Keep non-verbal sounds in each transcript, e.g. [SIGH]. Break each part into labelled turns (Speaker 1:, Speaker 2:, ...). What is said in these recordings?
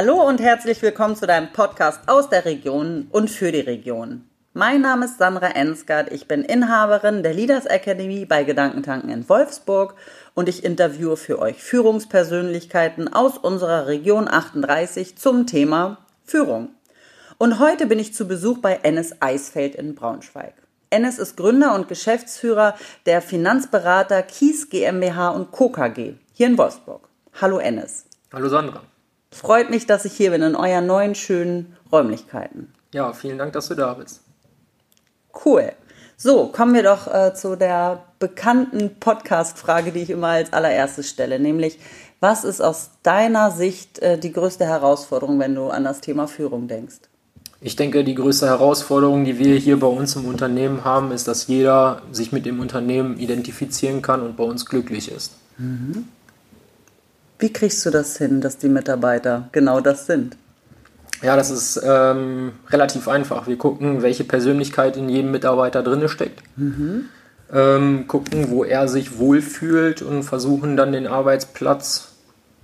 Speaker 1: Hallo und herzlich willkommen zu deinem Podcast aus der Region und für die Region. Mein Name ist Sandra Ensgard, ich bin Inhaberin der Leaders Academy bei Gedankentanken in Wolfsburg und ich interviewe für euch Führungspersönlichkeiten aus unserer Region 38 zum Thema Führung. Und heute bin ich zu Besuch bei Ennis Eisfeld in Braunschweig. Ennis ist Gründer und Geschäftsführer der Finanzberater Kies GmbH und Co. KG hier in Wolfsburg. Hallo Ennis.
Speaker 2: Hallo Sandra.
Speaker 1: Freut mich, dass ich hier bin in euren neuen schönen Räumlichkeiten.
Speaker 2: Ja, vielen Dank, dass du da bist.
Speaker 1: Cool. So, kommen wir doch äh, zu der bekannten Podcast-Frage, die ich immer als allererstes stelle, nämlich, was ist aus deiner Sicht äh, die größte Herausforderung, wenn du an das Thema Führung denkst?
Speaker 2: Ich denke, die größte Herausforderung, die wir hier bei uns im Unternehmen haben, ist, dass jeder sich mit dem Unternehmen identifizieren kann und bei uns glücklich ist. Mhm.
Speaker 1: Wie kriegst du das hin, dass die Mitarbeiter genau das sind?
Speaker 2: Ja, das ist ähm, relativ einfach. Wir gucken, welche Persönlichkeit in jedem Mitarbeiter drin steckt. Mhm. Ähm, gucken, wo er sich wohlfühlt und versuchen dann den Arbeitsplatz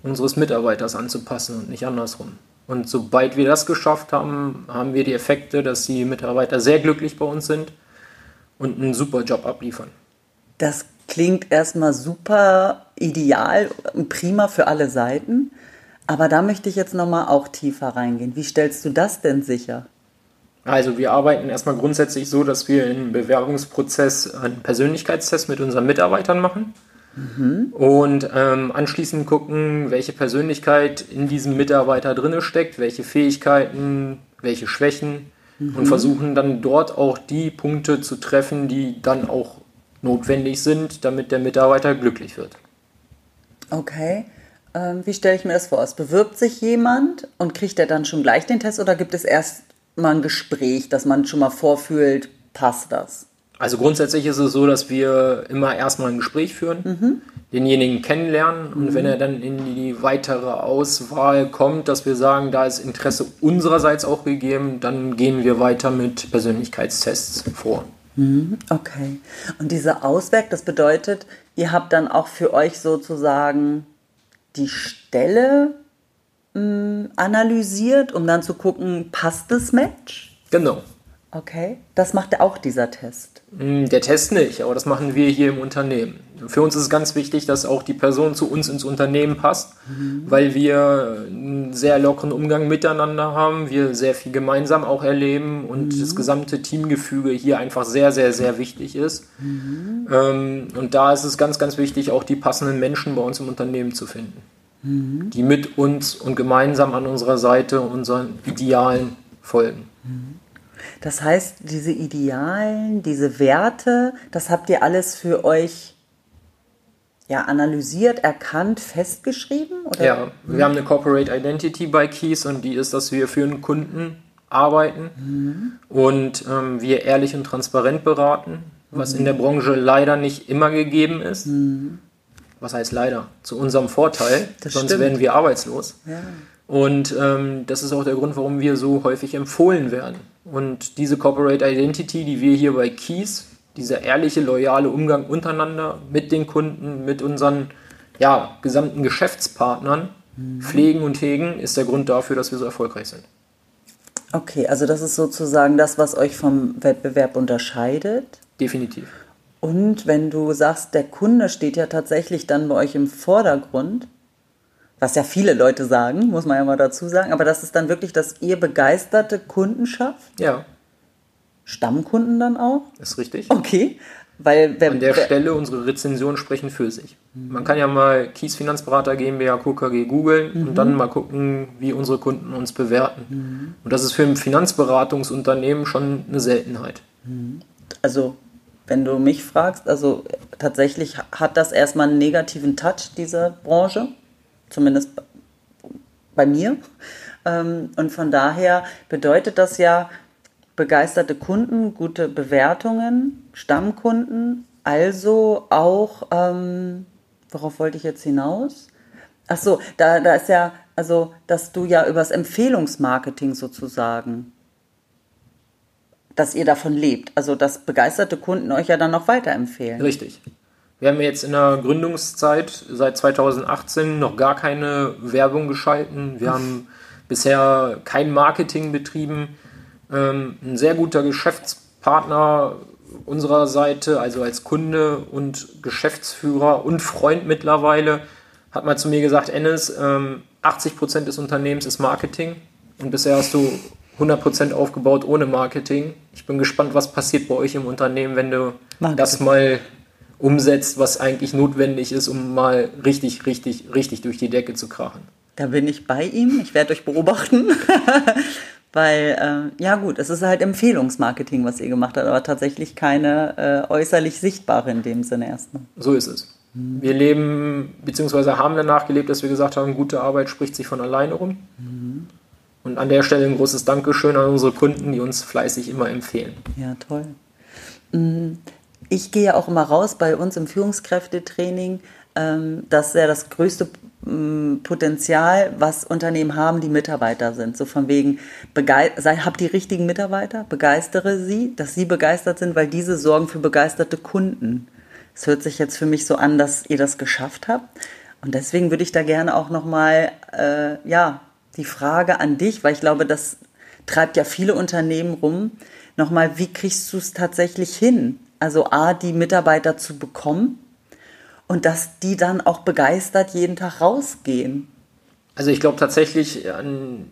Speaker 2: unseres Mitarbeiters anzupassen und nicht andersrum. Und sobald wir das geschafft haben, haben wir die Effekte, dass die Mitarbeiter sehr glücklich bei uns sind und einen super Job abliefern.
Speaker 1: Das klingt erstmal super ideal und prima für alle Seiten. Aber da möchte ich jetzt nochmal auch tiefer reingehen. Wie stellst du das denn sicher?
Speaker 2: Also wir arbeiten erstmal grundsätzlich so, dass wir im Bewerbungsprozess einen Persönlichkeitstest mit unseren Mitarbeitern machen. Mhm. Und ähm, anschließend gucken, welche Persönlichkeit in diesem Mitarbeiter drinne steckt, welche Fähigkeiten, welche Schwächen mhm. und versuchen dann dort auch die Punkte zu treffen, die dann auch notwendig sind, damit der Mitarbeiter glücklich wird.
Speaker 1: Okay. Ähm, wie stelle ich mir das vor? Es bewirbt sich jemand und kriegt er dann schon gleich den Test oder gibt es erst mal ein Gespräch, dass man schon mal vorfühlt, passt das?
Speaker 2: Also grundsätzlich ist es so, dass wir immer erstmal ein Gespräch führen, mhm. denjenigen kennenlernen und mhm. wenn er dann in die weitere Auswahl kommt, dass wir sagen, da ist Interesse unsererseits auch gegeben, dann gehen wir weiter mit Persönlichkeitstests vor.
Speaker 1: Mhm, okay. Und diese Auswerk, das bedeutet, ihr habt dann auch für euch sozusagen die Stelle mh, hm, analysiert, um dann zu gucken, passt das Match?
Speaker 2: Genau.
Speaker 1: Okay, das macht auch dieser Test.
Speaker 2: Hm, der Test nicht, aber das machen wir hier im Unternehmen. Für uns ist es ganz wichtig, dass auch die Person zu uns ins Unternehmen passt, mhm. weil wir einen sehr lockeren Umgang miteinander haben, wir sehr viel gemeinsam auch erleben und mhm. das gesamte Teamgefüge hier einfach sehr, sehr, sehr wichtig ist. Mhm. Ähm, und da ist es ganz, ganz wichtig, auch die passenden Menschen bei uns im Unternehmen zu finden, mhm. die mit uns und gemeinsam an unserer Seite unseren Idealen folgen.
Speaker 1: Das heißt, diese Idealen, diese Werte, das habt ihr alles für euch ja, analysiert, erkannt, festgeschrieben?
Speaker 2: Oder? Ja, wir haben eine Corporate Identity bei Keys und die ist, dass wir für einen Kunden arbeiten mhm. und ähm, wir ehrlich und transparent beraten, was mhm. in der Branche leider nicht immer gegeben ist. Mhm. Was heißt leider? Zu unserem Vorteil, das sonst stimmt. werden wir arbeitslos. Ja. Und ähm, das ist auch der Grund, warum wir so häufig empfohlen werden. Und diese Corporate Identity, die wir hier bei Keys, dieser ehrliche, loyale Umgang untereinander mit den Kunden, mit unseren ja, gesamten Geschäftspartnern mhm. pflegen und hegen, ist der Grund dafür, dass wir so erfolgreich sind.
Speaker 1: Okay, also das ist sozusagen das, was euch vom Wettbewerb unterscheidet.
Speaker 2: Definitiv.
Speaker 1: Und wenn du sagst, der Kunde steht ja tatsächlich dann bei euch im Vordergrund, was ja viele Leute sagen, muss man ja mal dazu sagen, aber das ist dann wirklich, dass ihr begeisterte Kunden schafft?
Speaker 2: Ja.
Speaker 1: Stammkunden dann auch?
Speaker 2: ist richtig.
Speaker 1: Okay. Weil,
Speaker 2: wer, An der wer, Stelle, unsere Rezensionen sprechen für sich. Mhm. Man kann ja mal Kies Finanzberater GmbH KKG googeln mhm. und dann mal gucken, wie unsere Kunden uns bewerten. Mhm. Und das ist für ein Finanzberatungsunternehmen schon eine Seltenheit.
Speaker 1: Mhm. Also, wenn du mich fragst, also tatsächlich hat das erstmal einen negativen Touch, diese Branche zumindest bei mir. Ähm, und von daher bedeutet das ja begeisterte Kunden, gute Bewertungen, Stammkunden, also auch, ähm, worauf wollte ich jetzt hinaus? Ach so, da, da ist ja, also, dass du ja übers Empfehlungsmarketing sozusagen, dass ihr davon lebt, also dass begeisterte Kunden euch ja dann noch weiterempfehlen.
Speaker 2: Richtig. Wir haben jetzt in der Gründungszeit seit 2018 noch gar keine Werbung geschalten. Wir haben [LAUGHS] bisher kein Marketing betrieben. Ähm, ein sehr guter Geschäftspartner unserer Seite, also als Kunde und Geschäftsführer und Freund mittlerweile, hat mal zu mir gesagt, Ennis, ähm, 80% des Unternehmens ist Marketing und bisher hast du 100% aufgebaut ohne Marketing. Ich bin gespannt, was passiert bei euch im Unternehmen, wenn du Marketing. das mal umsetzt, was eigentlich notwendig ist, um mal richtig, richtig, richtig durch die Decke zu krachen.
Speaker 1: Da bin ich bei ihm. Ich werde euch beobachten. [LAUGHS] Weil, äh, ja gut, es ist halt Empfehlungsmarketing, was ihr gemacht habt, aber tatsächlich keine äh, äußerlich sichtbare in dem Sinne erstmal.
Speaker 2: So ist es. Mhm. Wir leben, beziehungsweise haben danach gelebt, dass wir gesagt haben, gute Arbeit spricht sich von alleine rum. Mhm. Und an der Stelle ein großes Dankeschön an unsere Kunden, die uns fleißig immer empfehlen.
Speaker 1: Ja, toll. Ich gehe ja auch immer raus bei uns im Führungskräftetraining, ähm, dass ja das größte mm, Potenzial, was Unternehmen haben, die Mitarbeiter sind. So von wegen, sei, habt die richtigen Mitarbeiter, begeistere sie, dass sie begeistert sind, weil diese sorgen für begeisterte Kunden. Es hört sich jetzt für mich so an, dass ihr das geschafft habt. Und deswegen würde ich da gerne auch nochmal, äh, ja, die Frage an dich, weil ich glaube, das treibt ja viele Unternehmen rum. Nochmal, wie kriegst du es tatsächlich hin? Also A, die Mitarbeiter zu bekommen und dass die dann auch begeistert jeden Tag rausgehen.
Speaker 2: Also ich glaube tatsächlich an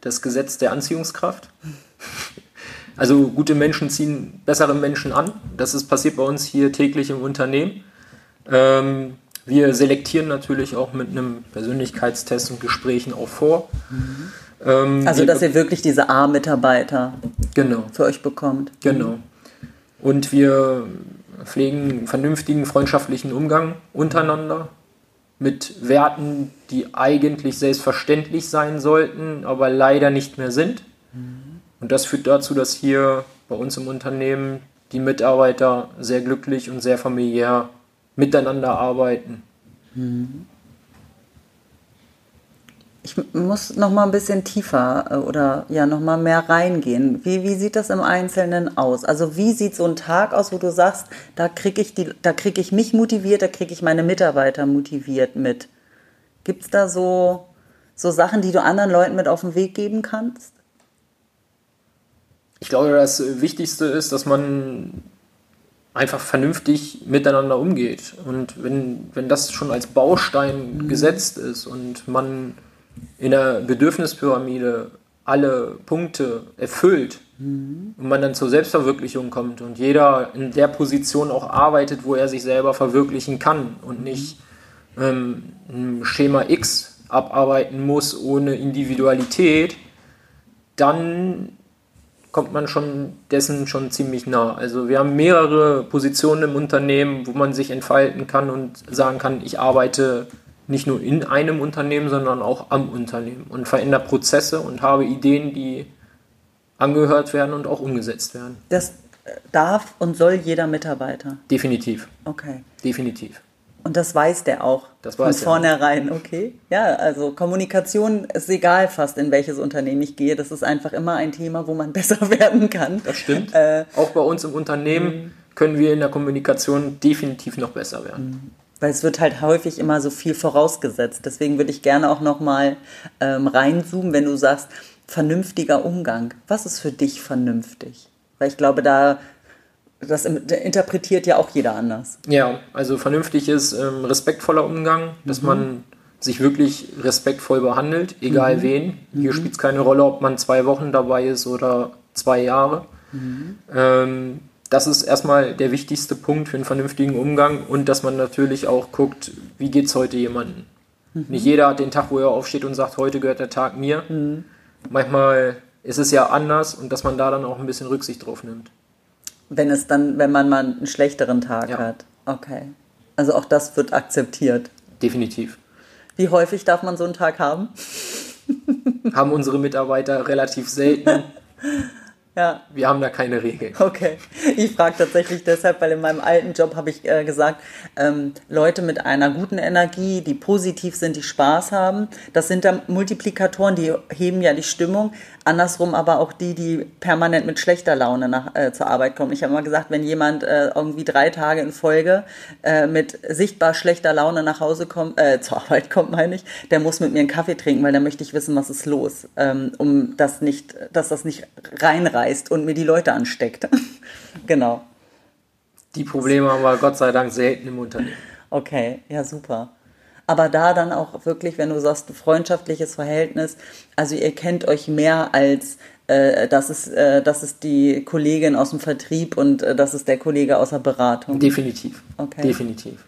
Speaker 2: das Gesetz der Anziehungskraft. [LAUGHS] Also gute Menschen ziehen bessere Menschen an. Das ist passiert bei uns hier täglich im Unternehmen. Ähm, wir selektieren natürlich auch mit einem Persönlichkeitstest und Gesprächen auch vor. Mhm.
Speaker 1: Ähm, also, dass ihr wirklich diese A-Mitarbeiter
Speaker 2: genau.
Speaker 1: für euch bekommt.
Speaker 2: Genau. Und wir pflegen einen vernünftigen freundschaftlichen Umgang untereinander mit Werten, die eigentlich selbstverständlich sein sollten, aber leider nicht mehr sind. Mhm. Und das führt dazu, dass hier bei uns im Unternehmen die Mitarbeiter sehr glücklich und sehr familiär miteinander arbeiten.
Speaker 1: Ich muss noch mal ein bisschen tiefer äh, oder ja noch mal mehr reingehen. Wie, wie sieht das im Einzelnen aus? Also wie sieht so ein Tag aus, wo du sagst, da kriege ich die, da kriege ich mich motiviert, da kriege ich meine Mitarbeiter motiviert mit. Gibt es da so so Sachen, die du anderen Leuten mit auf den Weg geben kannst?
Speaker 2: Ich glaube, das Wichtigste ist, dass man einfach vernünftig miteinander umgeht. Und wenn, wenn das schon als Baustein mhm. gesetzt ist und man in der Bedürfnispyramide alle Punkte erfüllt mhm. und man dann zur Selbstverwirklichung kommt und jeder in der Position auch arbeitet, wo er sich selber verwirklichen kann und nicht ähm, ein Schema X abarbeiten muss ohne Individualität, dann kommt man schon dessen schon ziemlich nah. Also wir haben mehrere Positionen im Unternehmen, wo man sich entfalten kann und sagen kann, ich arbeite nicht nur in einem Unternehmen, sondern auch am Unternehmen und verändere Prozesse und habe Ideen, die angehört werden und auch umgesetzt werden.
Speaker 1: Das darf und soll jeder Mitarbeiter.
Speaker 2: Definitiv.
Speaker 1: Okay.
Speaker 2: Definitiv.
Speaker 1: Und das weiß der auch.
Speaker 2: Das weiß
Speaker 1: Von vornherein, auch. okay. Ja, also Kommunikation ist egal fast, in welches Unternehmen ich gehe. Das ist einfach immer ein Thema, wo man [LAUGHS] besser werden kann.
Speaker 2: Das stimmt. Äh, auch bei uns im Unternehmen mhm. können wir in der Kommunikation definitiv noch besser werden.
Speaker 1: Weil es wird halt häufig immer so viel vorausgesetzt. Deswegen würde ich gerne auch nochmal ähm, reinzoomen, wenn du sagst, vernünftiger Umgang. Was ist für dich vernünftig? Weil ich glaube, da das interpretiert ja auch jeder anders.
Speaker 2: Ja, also vernünftig ist ähm, respektvoller Umgang, dass mhm. man sich wirklich respektvoll behandelt, egal mhm. wen. Hier mhm. spielt es keine Rolle, ob man zwei Wochen dabei ist oder zwei Jahre. Mhm. Ähm, das ist erstmal der wichtigste Punkt für einen vernünftigen Umgang und dass man natürlich auch guckt, wie geht es heute jemandem. Mhm. Nicht jeder hat den Tag, wo er aufsteht und sagt, heute gehört der Tag mir. Mhm. Manchmal ist es ja anders und dass man da dann auch ein bisschen Rücksicht drauf nimmt.
Speaker 1: Wenn es dann, wenn man mal einen schlechteren Tag ja. hat. Okay. Also auch das wird akzeptiert.
Speaker 2: Definitiv.
Speaker 1: Wie häufig darf man so einen Tag haben?
Speaker 2: haben unsere Mitarbeiter relativ selten. [LAUGHS] Ja. Wir haben da keine Regeln.
Speaker 1: Okay. Ich frage tatsächlich deshalb, weil in meinem alten Job habe ich äh, gesagt, ähm, Leute mit einer guten Energie, die positiv sind, die Spaß haben, das sind dann Multiplikatoren, die heben ja die Stimmung. andersrum aber auch die, die permanent mit schlechter Laune nach, äh, zur Arbeit kommen. Ich habe mal gesagt, wenn jemand äh, irgendwie drei Tage in Folge äh, mit sichtbar schlechter Laune nach Hause kommt, äh, zur Arbeit kommt, meine ich, der muss mit mir einen Kaffee trinken, weil dann möchte ich wissen, was ist los, ähm, um das nicht, dass das nicht reinreißt und mir die Leute ansteckt. [LAUGHS] genau.
Speaker 2: Die Probleme haben wir Gott sei Dank selten im Unternehmen.
Speaker 1: Okay, ja, super. Aber da dann auch wirklich, wenn du sagst, freundschaftliches Verhältnis, also ihr kennt euch mehr als äh, das, ist, äh, das ist die Kollegin aus dem Vertrieb und äh, das ist der Kollege aus der Beratung.
Speaker 2: Definitiv. Okay. Definitiv.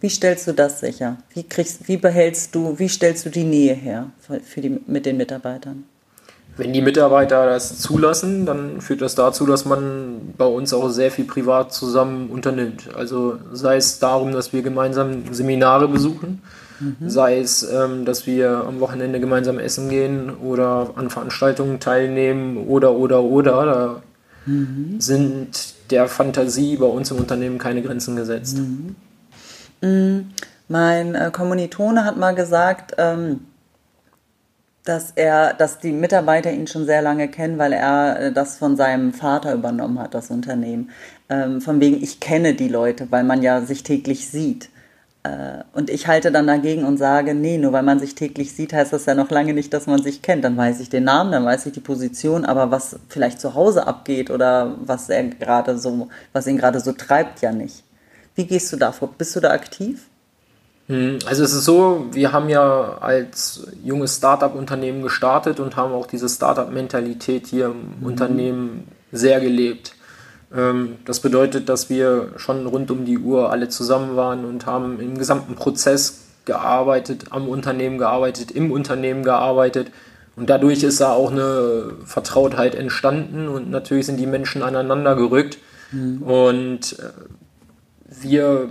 Speaker 1: Wie stellst du das sicher? Wie kriegst, wie behältst du, wie stellst du die Nähe her für die, mit den Mitarbeitern?
Speaker 2: Wenn die Mitarbeiter das zulassen, dann führt das dazu, dass man bei uns auch sehr viel privat zusammen unternimmt. Also sei es darum, dass wir gemeinsam Seminare besuchen, mhm. sei es, ähm, dass wir am Wochenende gemeinsam essen gehen oder an Veranstaltungen teilnehmen oder oder oder. Da mhm. sind der Fantasie bei uns im Unternehmen keine Grenzen gesetzt. Mhm.
Speaker 1: mhm. Mein äh, Kommilitone hat mal gesagt, ähm, dass er, dass die Mitarbeiter ihn schon sehr lange kennen, weil er äh, das von seinem Vater übernommen hat, das Unternehmen. Ähm, von wegen, ich kenne die Leute, weil man ja sich täglich sieht. Äh, und ich halte dann dagegen und sage, nee, nur weil man sich täglich sieht, heißt das ja noch lange nicht, dass man sich kennt. Dann weiß ich den Namen, dann weiß ich die Position, aber was vielleicht zu Hause abgeht oder was er gerade so, was ihn gerade so treibt, ja nicht. Wie gehst du da vor? Bist du da aktiv?
Speaker 2: Hm, also es ist so, wir haben ja als junges Startup-Unternehmen gestartet und haben auch diese Startup-Mentalität hier im mhm. Unternehmen sehr gelebt. Ähm, das bedeutet, dass wir schon rund um die Uhr alle zusammen waren und haben im gesamten Prozess gearbeitet, am Unternehmen gearbeitet, im Unternehmen gearbeitet. Und dadurch ist da auch eine Vertrautheit entstanden und natürlich sind die Menschen aneinander gerückt. Mhm. Und äh, wir,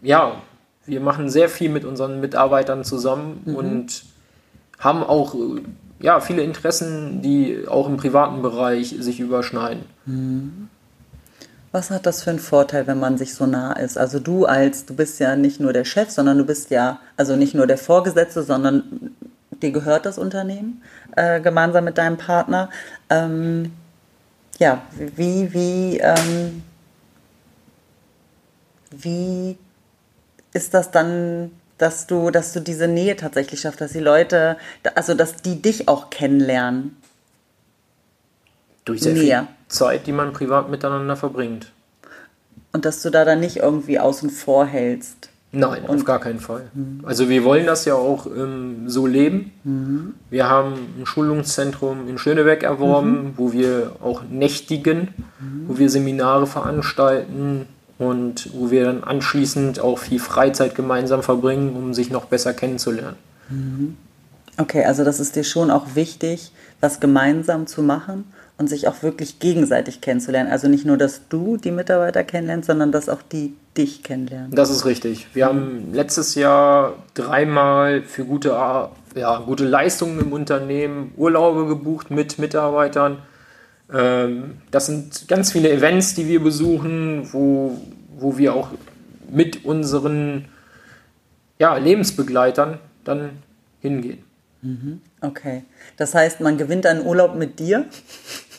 Speaker 2: ja, wir machen sehr viel mit unseren Mitarbeitern zusammen mhm. und haben auch ja, viele Interessen, die auch im privaten Bereich sich überschneiden.
Speaker 1: Mhm. Was hat das für einen Vorteil, wenn man sich so nah ist? Also du als, du bist ja nicht nur der Chef, sondern du bist ja, also nicht nur der Vorgesetzte, sondern dir gehört das Unternehmen äh, gemeinsam mit deinem Partner. Ähm, ja, wie, wie, ähm, wie ist das dann, dass du, dass du diese Nähe tatsächlich schaffst, dass die Leute, also dass die dich auch kennenlernen?
Speaker 2: Durch sehr Näher. viel Zeit, die man privat miteinander verbringt.
Speaker 1: Und dass du da dann nicht irgendwie außen vor hältst.
Speaker 2: Nein, und auf gar keinen Fall. Mhm. Also wir wollen das ja auch ähm, so leben. Mhm. Wir haben ein Schulungszentrum in Schönebeck erworben, mhm. wo wir auch nächtigen, wo wir Seminare veranstalten, und wo wir dann anschließend auch viel Freizeit gemeinsam verbringen, um sich noch besser kennenzulernen.
Speaker 1: Mhm. Okay, also das ist dir schon auch wichtig, was gemeinsam zu machen und sich auch wirklich gegenseitig kennenzulernen. Also nicht nur, dass du die Mitarbeiter kennenlernst, sondern dass auch die dich kennenlernen.
Speaker 2: Das ist richtig. Wir haben letztes Jahr dreimal für gute, ja, gute Leistungen im Unternehmen Urlaube gebucht mit Mitarbeitern. Ähm, das sind ganz viele Events, die wir besuchen, wo, wo wir auch mit unseren ja, Lebensbegleitern dann hingehen.
Speaker 1: Mhm. Okay. Das heißt, man gewinnt einen Urlaub mit dir?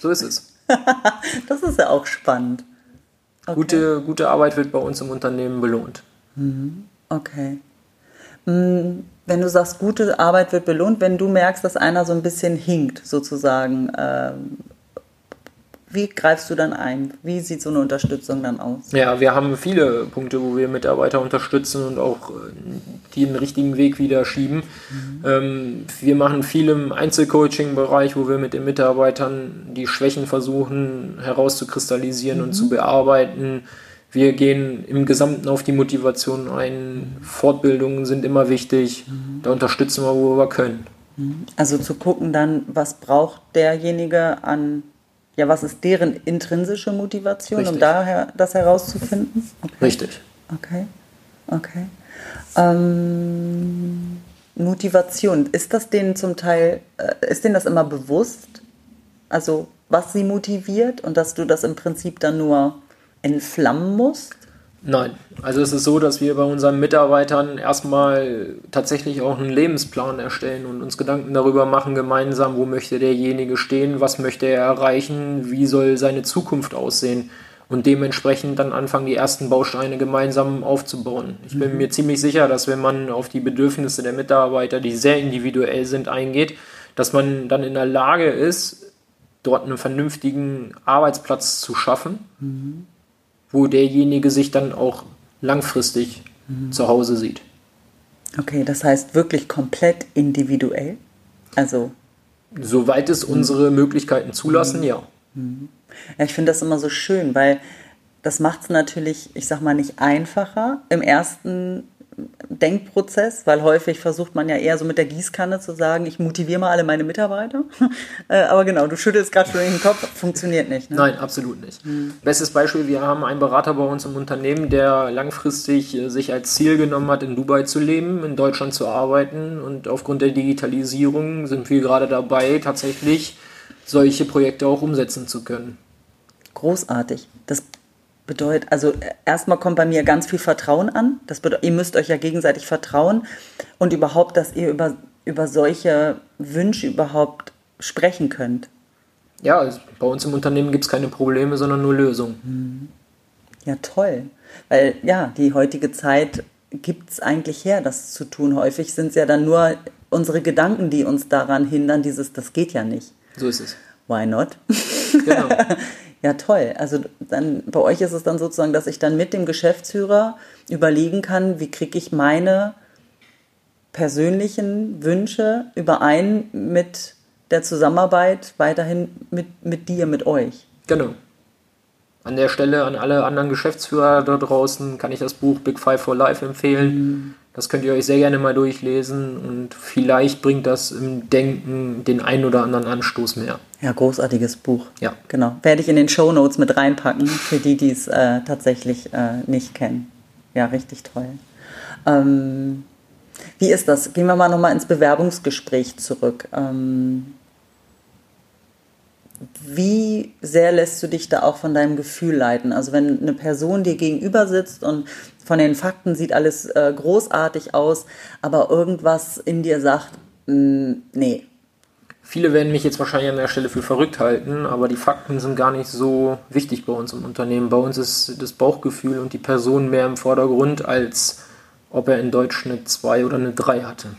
Speaker 2: So ist es. [LAUGHS]
Speaker 1: das ist ja auch spannend.
Speaker 2: Okay. Gute, gute Arbeit wird bei uns im Unternehmen belohnt.
Speaker 1: Mhm. Okay. Mm, wenn du sagst, gute Arbeit wird belohnt, wenn du merkst, dass einer so ein bisschen hinkt, sozusagen, ähm, wie greifst du dann ein? Wie sieht so eine Unterstützung dann aus?
Speaker 2: Ja, wir haben viele Punkte, wo wir Mitarbeiter unterstützen und auch äh, die den richtigen Weg wieder schieben. Mhm. Ähm, wir machen viel im Einzelcoaching-Bereich, wo wir mit den Mitarbeitern die Schwächen versuchen herauszukristallisieren mhm. und zu bearbeiten. Wir gehen im Gesamten auf die Motivation ein. Fortbildungen sind immer wichtig. Mhm. Da unterstützen wir, wo wir können.
Speaker 1: Mhm. Also zu gucken dann, was braucht derjenige an ja, was ist deren intrinsische Motivation, Richtig. um daher das herauszufinden?
Speaker 2: Okay. Richtig.
Speaker 1: Okay, okay. Ähm, Motivation, ist das denen zum Teil, äh, ist denen das immer bewusst? Also, was sie motiviert und dass du das im Prinzip dann nur entflammen musst?
Speaker 2: Nein, also es ist so, dass wir bei unseren Mitarbeitern erstmal tatsächlich auch einen Lebensplan erstellen und uns Gedanken darüber machen, gemeinsam, wo möchte derjenige stehen, was möchte er erreichen, wie soll seine Zukunft aussehen und dementsprechend dann anfangen, die ersten Bausteine gemeinsam aufzubauen. Ich bin mhm. mir ziemlich sicher, dass wenn man auf die Bedürfnisse der Mitarbeiter, die sehr individuell sind, eingeht, dass man dann in der Lage ist, dort einen vernünftigen Arbeitsplatz zu schaffen. Mhm wo derjenige sich dann auch langfristig mhm. zu Hause sieht.
Speaker 1: Okay, das heißt wirklich komplett individuell? Also.
Speaker 2: Soweit es unsere Möglichkeiten zulassen, mhm. ja.
Speaker 1: Mhm. Ja, ich finde das immer so schön, weil das macht es natürlich, ich sag mal, nicht einfacher im ersten Denkprozess, weil häufig versucht man ja eher so mit der Gießkanne zu sagen, ich motiviere mal alle meine Mitarbeiter. [LAUGHS] Äh, aber genau, du schüttelst gerade schon in den Kopf, funktioniert nicht.
Speaker 2: Ne? Nein, absolut nicht. Mhm. Bestes Beispiel, wir haben einen Berater bei uns im Unternehmen, der langfristig äh, sich als Ziel genommen hat, in Dubai zu leben, in Deutschland zu arbeiten und aufgrund der Digitalisierung sind wir gerade dabei, tatsächlich solche Projekte auch umsetzen zu können.
Speaker 1: Großartig. Das bedeutet, also erstmal kommt bei mir ganz viel Vertrauen an. Das bedeutet, ihr müsst euch ja gegenseitig vertrauen und überhaupt, dass ihr über, über solche Wünsche überhaupt sprechen könnt.
Speaker 2: Ja, also bei uns im Unternehmen gibt es keine Probleme, sondern nur Lösungen. Mhm.
Speaker 1: Ja, toll. Weil ja, die heutige Zeit gibt es eigentlich her, das zu tun. Häufig sind es ja dann nur unsere Gedanken, die uns daran hindern, dieses, das geht ja nicht.
Speaker 2: So ist es.
Speaker 1: Why not? Genau. [LAUGHS] Ja, toll. Also dann bei euch ist es dann sozusagen, dass ich dann mit dem Geschäftsführer überlegen kann, wie kriege ich meine persönlichen Wünsche überein mit der Zusammenarbeit weiterhin mit, mit dir, mit euch.
Speaker 2: Genau. An der Stelle an alle anderen Geschäftsführer da draußen kann ich das Buch Big Five for Life empfehlen. Mhm. Das könnt ihr euch sehr gerne mal durchlesen und vielleicht bringt das im Denken den einen oder anderen Anstoß mehr.
Speaker 1: Ja, großartiges Buch.
Speaker 2: Ja.
Speaker 1: Genau. Werde ich in den Show Notes mit reinpacken, für die, die es äh, tatsächlich äh, nicht kennen. Ja, richtig toll. Ähm, wie ist das? Gehen wir mal nochmal ins Bewerbungsgespräch zurück. Ähm, wie sehr lässt du dich da auch von deinem Gefühl leiten? Also wenn eine Person dir gegenüber sitzt und von den Fakten sieht alles äh, großartig aus, aber irgendwas in dir sagt, mh, mm, nee.
Speaker 2: Viele werden mich jetzt wahrscheinlich an der Stelle für verrückt halten, aber die Fakten sind gar nicht so wichtig bei uns im Unternehmen. Bei uns ist das Bauchgefühl und die Person mehr im Vordergrund, als ob er in Deutsch eine 2 oder eine 3 hatte.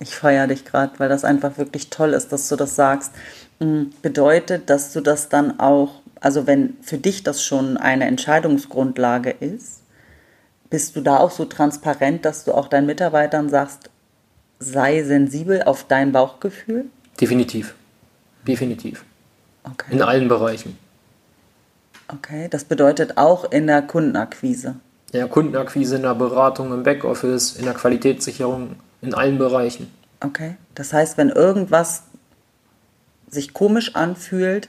Speaker 1: Ich feiere dich gerade, weil das einfach wirklich toll ist, dass du das sagst. Bedeutet, dass du das dann auch, also wenn für dich das schon eine Entscheidungsgrundlage ist, bist du da auch so transparent, dass du auch deinen Mitarbeitern sagst, sei sensibel auf dein Bauchgefühl?
Speaker 2: Definitiv. Definitiv. Okay. In allen Bereichen.
Speaker 1: Okay, das bedeutet auch in der Kundenakquise.
Speaker 2: Ja, Kundenakquise, in der Beratung, im Backoffice, in der Qualitätssicherung, in allen Bereichen.
Speaker 1: Okay, das heißt, wenn irgendwas sich komisch anfühlt,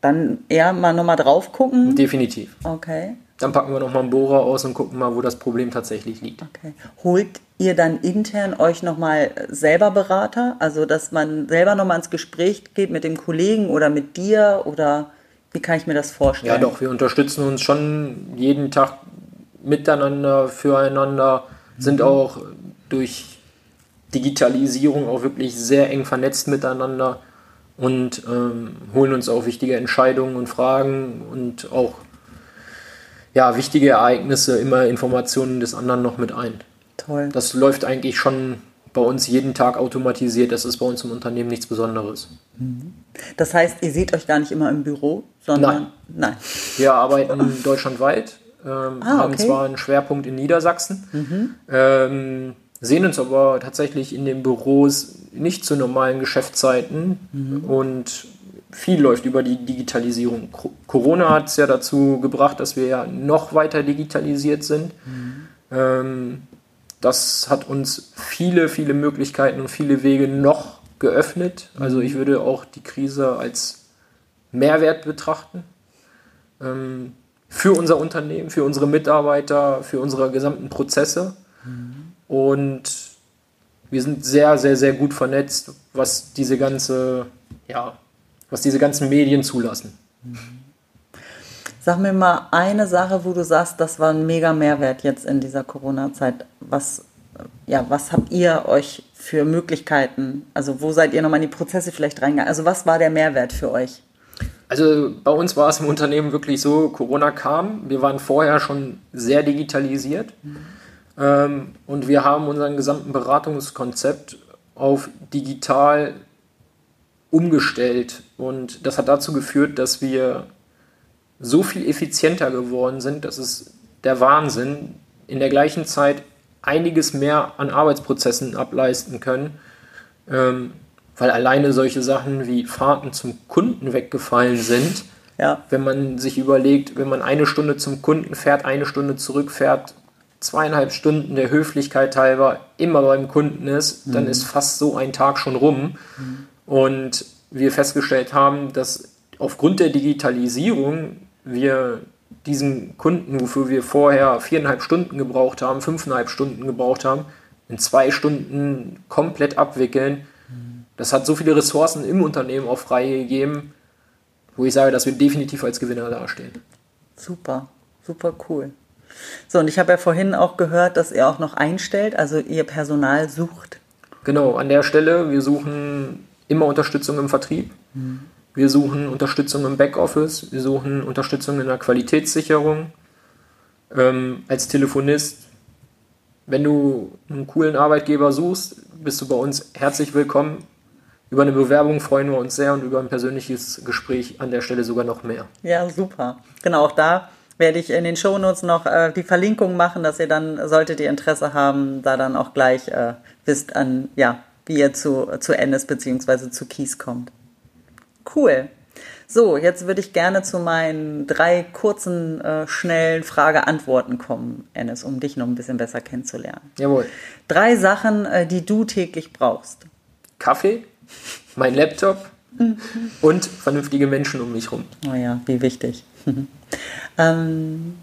Speaker 1: dann eher mal nochmal drauf gucken?
Speaker 2: Definitiv.
Speaker 1: Okay.
Speaker 2: Dann packen wir nochmal einen Bohrer aus und gucken mal, wo das Problem tatsächlich liegt.
Speaker 1: Okay. Holt ihr dann intern euch nochmal selber Berater? Also, dass man selber nochmal ins Gespräch geht mit dem Kollegen oder mit dir oder wie kann ich mir das vorstellen?
Speaker 2: Ja, doch, wir unterstützen uns schon jeden Tag miteinander, füreinander, sind mhm. auch durch Digitalisierung auch wirklich sehr eng vernetzt miteinander und ähm, holen uns auch wichtige Entscheidungen und Fragen und auch ja, wichtige Ereignisse, immer Informationen des anderen noch mit ein.
Speaker 1: Toll.
Speaker 2: Das läuft eigentlich schon bei uns jeden Tag automatisiert. Das ist bei uns im Unternehmen nichts Besonderes.
Speaker 1: Mhm. Das heißt, ihr seht euch gar nicht immer im Büro, sondern.
Speaker 2: Nein. Nein. Wir arbeiten deutschlandweit, ähm, ah, haben zwar einen Schwerpunkt in Niedersachsen, mhm. ähm, sehen uns aber tatsächlich in den Büros nicht zu normalen Geschäftszeiten mhm. und viel läuft über die Digitalisierung. Corona hat es ja dazu gebracht, dass wir ja noch weiter digitalisiert sind. Mhm. Ähm, das hat uns viele, viele Möglichkeiten und viele Wege noch geöffnet. Also ich würde auch die Krise als Mehrwert betrachten. Ähm, für unser Unternehmen, für unsere Mitarbeiter, für unsere gesamten Prozesse. Mhm. Und wir sind sehr, sehr, sehr gut vernetzt, was diese ganze, ja, was diese ganzen Medien zulassen.
Speaker 1: Sag mir mal eine Sache, wo du sagst, das war ein mega Mehrwert jetzt in dieser Corona-Zeit. Was, ja, was habt ihr euch für Möglichkeiten? Also wo seid ihr nochmal in die Prozesse vielleicht reingegangen? Also was war der Mehrwert für euch?
Speaker 2: Also bei uns war es im Unternehmen wirklich so, Corona kam, wir waren vorher schon sehr digitalisiert mhm. Ähm, und wir haben unseren gesamten Beratungskonzept auf digital umgestellt und das hat dazu geführt, dass wir so viel effizienter geworden sind, dass es der Wahnsinn in der gleichen Zeit einiges mehr an Arbeitsprozessen ableisten können, ähm, weil alleine solche Sachen wie Fahrten zum Kunden weggefallen sind. Ja. Wenn man sich überlegt, wenn man eine Stunde zum Kunden fährt, eine Stunde zurückfährt, zweieinhalb Stunden der Höflichkeit halber immer beim Kunden ist, mhm. dann ist fast so ein Tag schon rum. Mhm. Und wir festgestellt haben, dass aufgrund der Digitalisierung wir diesen Kunden, wofür wir vorher viereinhalb Stunden gebraucht haben, fünfeinhalb Stunden gebraucht haben, in zwei Stunden komplett abwickeln. Das hat so viele Ressourcen im Unternehmen auch freigegeben, wo ich sage, dass wir definitiv als Gewinner dastehen.
Speaker 1: Super, super cool. So, und ich habe ja vorhin auch gehört, dass ihr auch noch einstellt, also ihr Personal sucht.
Speaker 2: Genau, an der Stelle, wir suchen immer Unterstützung im Vertrieb. Mhm. Wir suchen Unterstützung im Backoffice, wir suchen Unterstützung in der Qualitätssicherung. Ähm, als Telefonist, wenn du einen coolen Arbeitgeber suchst, bist du bei uns herzlich willkommen. Über eine Bewerbung freuen wir uns sehr und über ein persönliches Gespräch an der Stelle sogar noch mehr.
Speaker 1: Ja, super. Genau, auch da werde ich in den Shownotes noch äh, die Verlinkung machen, dass ihr dann, solltet ihr Interesse haben, da dann auch gleich äh, wisst, an, ja, wie ihr zu, zu Ennis bzw. zu Kies kommt. Cool. So, jetzt würde ich gerne zu meinen drei kurzen, äh, schnellen Frage-Antworten kommen, Ennis, um dich noch ein bisschen besser kennenzulernen.
Speaker 2: Jawohl.
Speaker 1: Drei Sachen, äh, die du täglich brauchst.
Speaker 2: Kaffee, mein Laptop und vernünftige Menschen um mich rum.
Speaker 1: Oh ja, wie wichtig. [LAUGHS] ähm,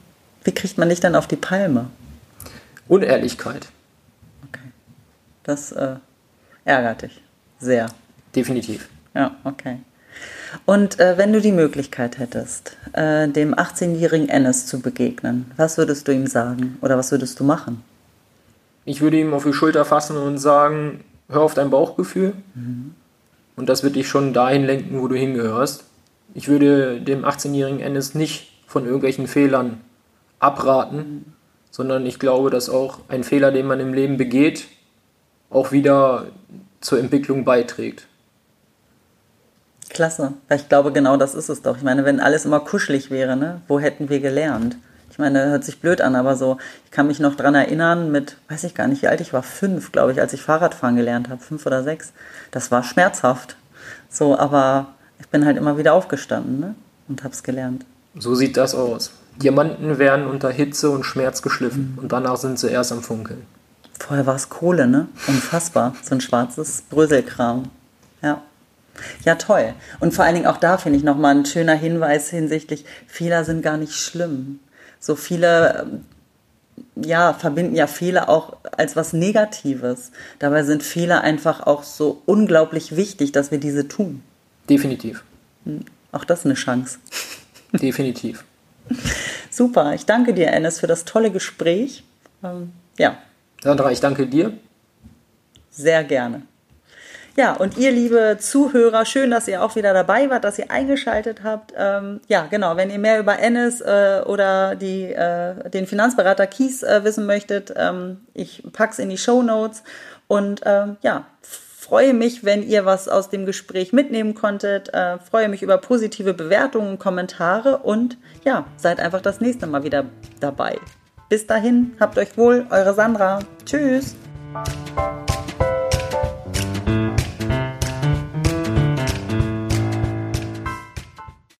Speaker 1: wie kriegt man dich dann auf die Palme?
Speaker 2: Unehrlichkeit.
Speaker 1: Okay. Das äh, ärgert dich sehr.
Speaker 2: Definitiv.
Speaker 1: Ja, okay. Und äh, wenn du die Möglichkeit hättest, äh, dem 18-jährigen Ennis zu begegnen, was würdest du ihm sagen oder was würdest du machen?
Speaker 2: Ich würde ihm auf die Schulter fassen und sagen, hör auf dein Bauchgefühl. Mhm. Und das wird dich schon dahin lenken, wo du hingehörst. Ich würde dem 18-jährigen Ennis nicht von irgendwelchen Fehlern abraten, sondern ich glaube, dass auch ein Fehler, den man im Leben begeht, auch wieder zur Entwicklung beiträgt.
Speaker 1: Klasse, weil ich glaube, genau das ist es doch. Ich meine, wenn alles immer kuschelig wäre, ne, wo hätten wir gelernt? Ich meine, hört sich blöd an, aber so, ich kann mich noch dran erinnern, mit, weiß ich gar nicht, wie alt ich war, fünf, glaube ich, als ich Fahrradfahren gelernt habe, fünf oder sechs. Das war schmerzhaft. So, aber ich bin halt immer wieder aufgestanden ne? und habe es gelernt.
Speaker 2: So sieht das aus. Diamanten werden unter Hitze und Schmerz geschliffen mhm. und danach sind sie erst am Funkeln.
Speaker 1: Vorher war es Kohle, ne? Unfassbar. So ein schwarzes Bröselkram. Ja. Ja, toll. Und vor allen Dingen auch da finde ich nochmal ein schöner Hinweis hinsichtlich, Fehler sind gar nicht schlimm. So viele, ähm, ja, verbinden ja Fehler auch als was Negatives. Dabei sind Fehler einfach auch so unglaublich wichtig, dass wir diese tun.
Speaker 2: Definitiv.
Speaker 1: Hm, auch das ist eine Chance. [LAUGHS]
Speaker 2: Definitiv. [LAUGHS]
Speaker 1: Super. Ich danke dir, Ennis, für das tolle Gespräch. Ähm, ja.
Speaker 2: Sandra, ich danke dir.
Speaker 1: Sehr gerne. Ja, und ihr liebe Zuhörer, schön, dass ihr auch wieder dabei wart, dass ihr eingeschaltet habt. Ähm, ja, genau, wenn ihr mehr über Ennis äh, oder die, äh, den Finanzberater Kies äh, wissen möchtet, ähm, ich pack's in die Show Notes und ähm, ja, freue mich, wenn ihr was aus dem Gespräch mitnehmen konntet. Äh, freue mich über positive Bewertungen, Kommentare und ja, seid einfach das nächste Mal wieder dabei. Bis dahin, habt euch wohl, eure Sandra. Tschüss.